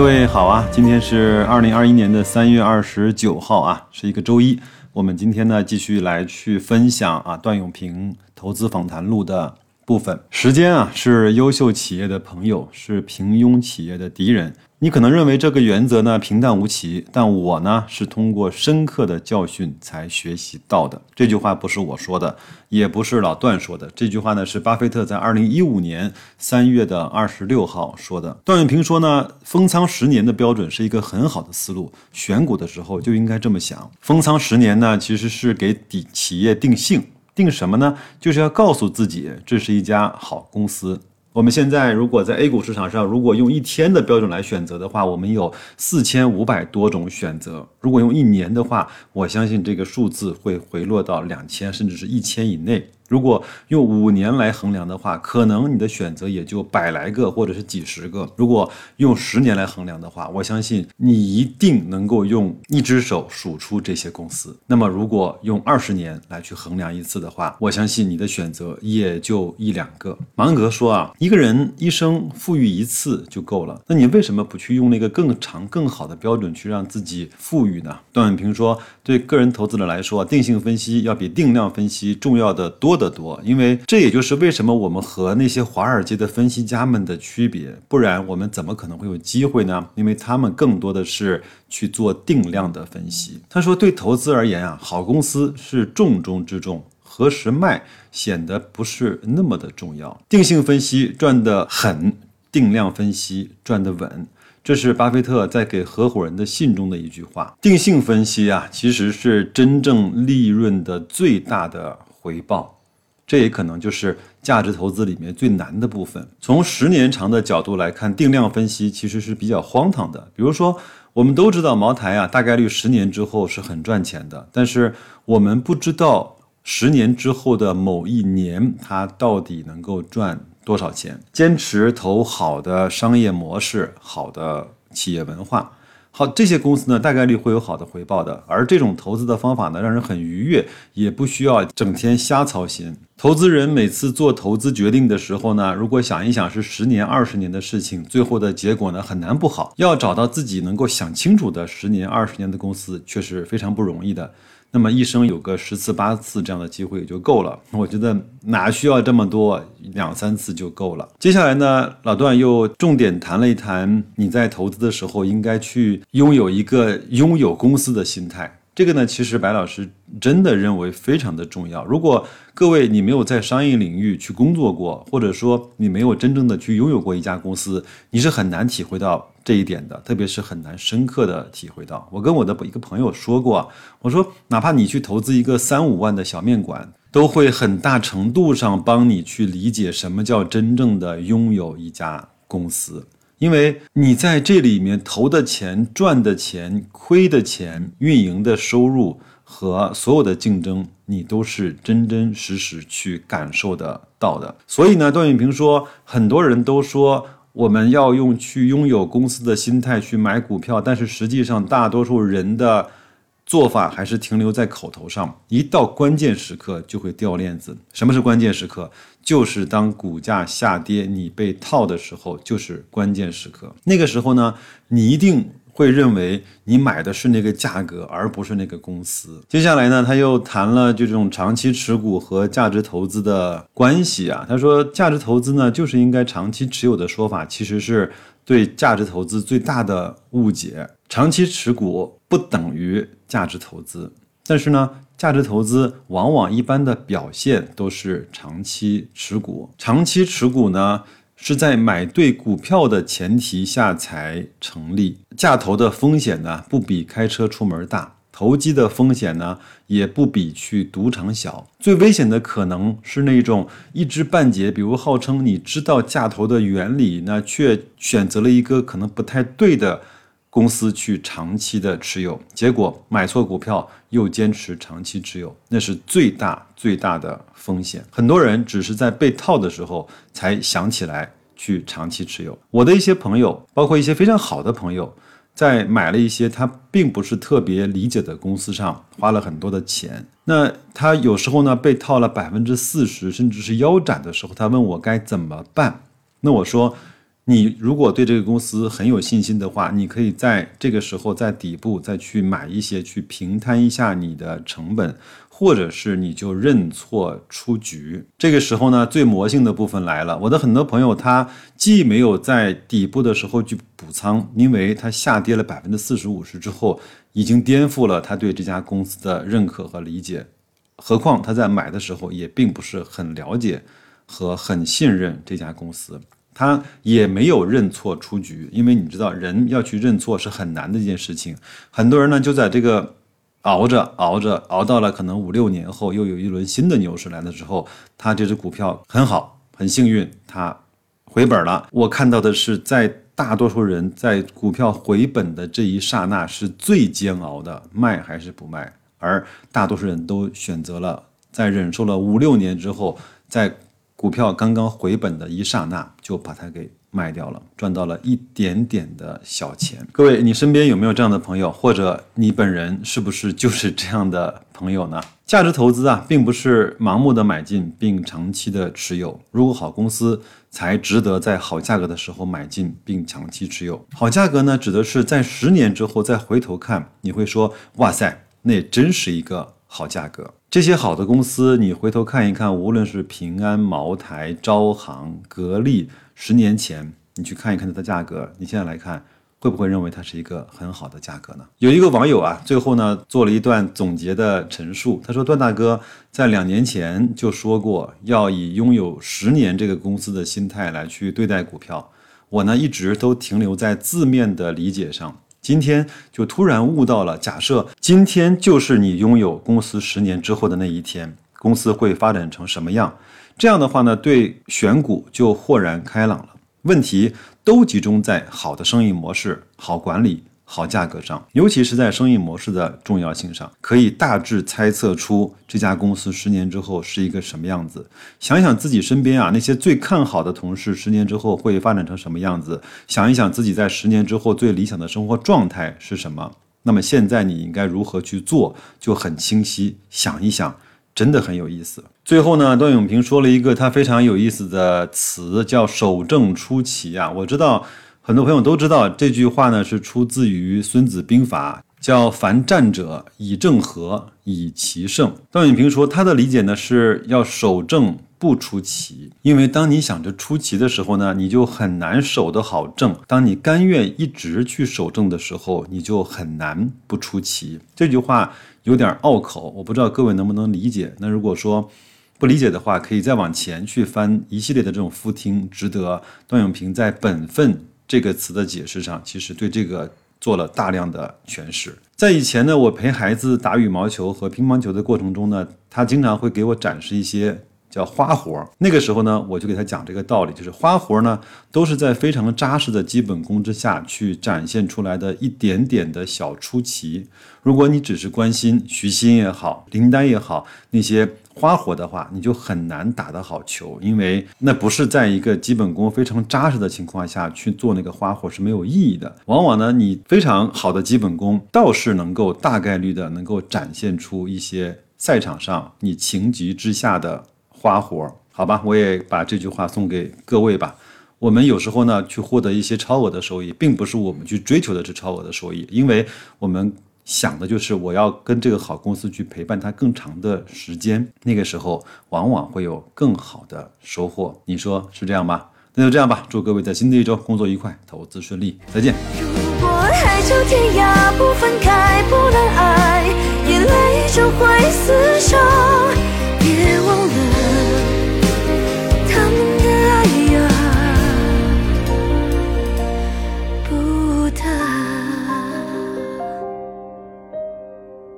各位好啊，今天是二零二一年的三月二十九号啊，是一个周一。我们今天呢，继续来去分享啊段永平投资访谈录的部分。时间啊，是优秀企业的朋友，是平庸企业的敌人。你可能认为这个原则呢平淡无奇，但我呢是通过深刻的教训才学习到的。这句话不是我说的，也不是老段说的。这句话呢是巴菲特在二零一五年三月的二十六号说的。段永平说呢，封仓十年的标准是一个很好的思路，选股的时候就应该这么想。封仓十年呢，其实是给底企业定性，定什么呢？就是要告诉自己这是一家好公司。我们现在如果在 A 股市场上，如果用一天的标准来选择的话，我们有四千五百多种选择。如果用一年的话，我相信这个数字会回落到两千甚至是一千以内。如果用五年来衡量的话，可能你的选择也就百来个或者是几十个。如果用十年来衡量的话，我相信你一定能够用一只手数出这些公司。那么如果用二十年来去衡量一次的话，我相信你的选择也就一两个。芒格说啊，一个人一生富裕一次就够了。那你为什么不去用那个更长、更好的标准去让自己富裕呢？段永平说，对个人投资者来说，定性分析要比定量分析重要的多。的多，因为这也就是为什么我们和那些华尔街的分析家们的区别，不然我们怎么可能会有机会呢？因为他们更多的是去做定量的分析。他说，对投资而言啊，好公司是重中之重，何时卖显得不是那么的重要。定性分析赚得狠，定量分析赚得稳，这是巴菲特在给合伙人的信中的一句话。定性分析啊，其实是真正利润的最大的回报。这也可能就是价值投资里面最难的部分。从十年长的角度来看，定量分析其实是比较荒唐的。比如说，我们都知道茅台啊，大概率十年之后是很赚钱的，但是我们不知道十年之后的某一年它到底能够赚多少钱。坚持投好的商业模式、好的企业文化。好，这些公司呢，大概率会有好的回报的。而这种投资的方法呢，让人很愉悦，也不需要整天瞎操心。投资人每次做投资决定的时候呢，如果想一想是十年、二十年的事情，最后的结果呢，很难不好。要找到自己能够想清楚的十年、二十年的公司，却是非常不容易的。那么一生有个十次八次这样的机会也就够了，我觉得哪需要这么多，两三次就够了。接下来呢，老段又重点谈了一谈你在投资的时候应该去拥有一个拥有公司的心态。这个呢，其实白老师真的认为非常的重要。如果各位你没有在商业领域去工作过，或者说你没有真正的去拥有过一家公司，你是很难体会到这一点的，特别是很难深刻的体会到。我跟我的一个朋友说过，我说哪怕你去投资一个三五万的小面馆，都会很大程度上帮你去理解什么叫真正的拥有一家公司。因为你在这里面投的钱、赚的钱、亏的钱、运营的收入和所有的竞争，你都是真真实实去感受得到的。所以呢，段永平说，很多人都说我们要用去拥有公司的心态去买股票，但是实际上大多数人的。做法还是停留在口头上，一到关键时刻就会掉链子。什么是关键时刻？就是当股价下跌，你被套的时候，就是关键时刻。那个时候呢，你一定会认为你买的是那个价格，而不是那个公司。接下来呢，他又谈了这种长期持股和价值投资的关系啊。他说，价值投资呢，就是应该长期持有的说法，其实是对价值投资最大的误解。长期持股不等于价值投资，但是呢，价值投资往往一般的表现都是长期持股。长期持股呢，是在买对股票的前提下才成立。价投的风险呢，不比开车出门大；投机的风险呢，也不比去赌场小。最危险的可能是那种一知半解，比如号称你知道价投的原理，那却选择了一个可能不太对的。公司去长期的持有，结果买错股票又坚持长期持有，那是最大最大的风险。很多人只是在被套的时候才想起来去长期持有。我的一些朋友，包括一些非常好的朋友，在买了一些他并不是特别理解的公司上花了很多的钱。那他有时候呢被套了百分之四十，甚至是腰斩的时候，他问我该怎么办。那我说。你如果对这个公司很有信心的话，你可以在这个时候在底部再去买一些，去平摊一下你的成本。或者是你就认错出局，这个时候呢，最魔性的部分来了。我的很多朋友他既没有在底部的时候去补仓，因为他下跌了百分之四十五十之后，已经颠覆了他对这家公司的认可和理解。何况他在买的时候也并不是很了解和很信任这家公司，他也没有认错出局，因为你知道人要去认错是很难的一件事情。很多人呢就在这个。熬着熬着熬到了可能五六年后，又有一轮新的牛市来的时候，他这只股票很好，很幸运，他回本了。我看到的是，在大多数人在股票回本的这一刹那是最煎熬的，卖还是不卖？而大多数人都选择了在忍受了五六年之后，在股票刚刚回本的一刹那就把它给。卖掉了，赚到了一点点的小钱。各位，你身边有没有这样的朋友，或者你本人是不是就是这样的朋友呢？价值投资啊，并不是盲目的买进并长期的持有。如果好公司才值得在好价格的时候买进并长期持有。好价格呢，指的是在十年之后再回头看，你会说：哇塞，那真是一个好价格。这些好的公司，你回头看一看，无论是平安、茅台、招行、格力。十年前，你去看一看它的价格，你现在来看，会不会认为它是一个很好的价格呢？有一个网友啊，最后呢做了一段总结的陈述，他说：“段大哥在两年前就说过，要以拥有十年这个公司的心态来去对待股票。我呢一直都停留在字面的理解上，今天就突然悟到了。假设今天就是你拥有公司十年之后的那一天，公司会发展成什么样？”这样的话呢，对选股就豁然开朗了。问题都集中在好的生意模式、好管理、好价格上，尤其是在生意模式的重要性上，可以大致猜测出这家公司十年之后是一个什么样子。想想自己身边啊那些最看好的同事，十年之后会发展成什么样子？想一想自己在十年之后最理想的生活状态是什么？那么现在你应该如何去做，就很清晰。想一想。真的很有意思。最后呢，段永平说了一个他非常有意思的词，叫“守正出奇”啊。我知道很多朋友都知道这句话呢，是出自于《孙子兵法》，叫“凡战者，以正合，以奇胜”。段永平说，他的理解呢是要守正。不出奇，因为当你想着出奇的时候呢，你就很难守得好正；当你甘愿一直去守正的时候，你就很难不出奇。这句话有点拗口，我不知道各位能不能理解。那如果说不理解的话，可以再往前去翻一系列的这种复听，值得段永平在“本分”这个词的解释上，其实对这个做了大量的诠释。在以前呢，我陪孩子打羽毛球和乒乓球的过程中呢，他经常会给我展示一些。叫花活那个时候呢，我就给他讲这个道理，就是花活呢，都是在非常扎实的基本功之下去展现出来的一点点的小出奇。如果你只是关心徐新也好，林丹也好那些花活的话，你就很难打得好球，因为那不是在一个基本功非常扎实的情况下去做那个花活是没有意义的。往往呢，你非常好的基本功倒是能够大概率的能够展现出一些赛场上你情急之下的。花活，好吧，我也把这句话送给各位吧。我们有时候呢，去获得一些超额的收益，并不是我们去追求的是超额的收益，因为我们想的就是我要跟这个好公司去陪伴它更长的时间，那个时候往往会有更好的收获。你说是这样吧？那就这样吧。祝各位在新的一周工作愉快，投资顺利，再见。如果海角天涯不分开，不能爱，眼泪就会厮守，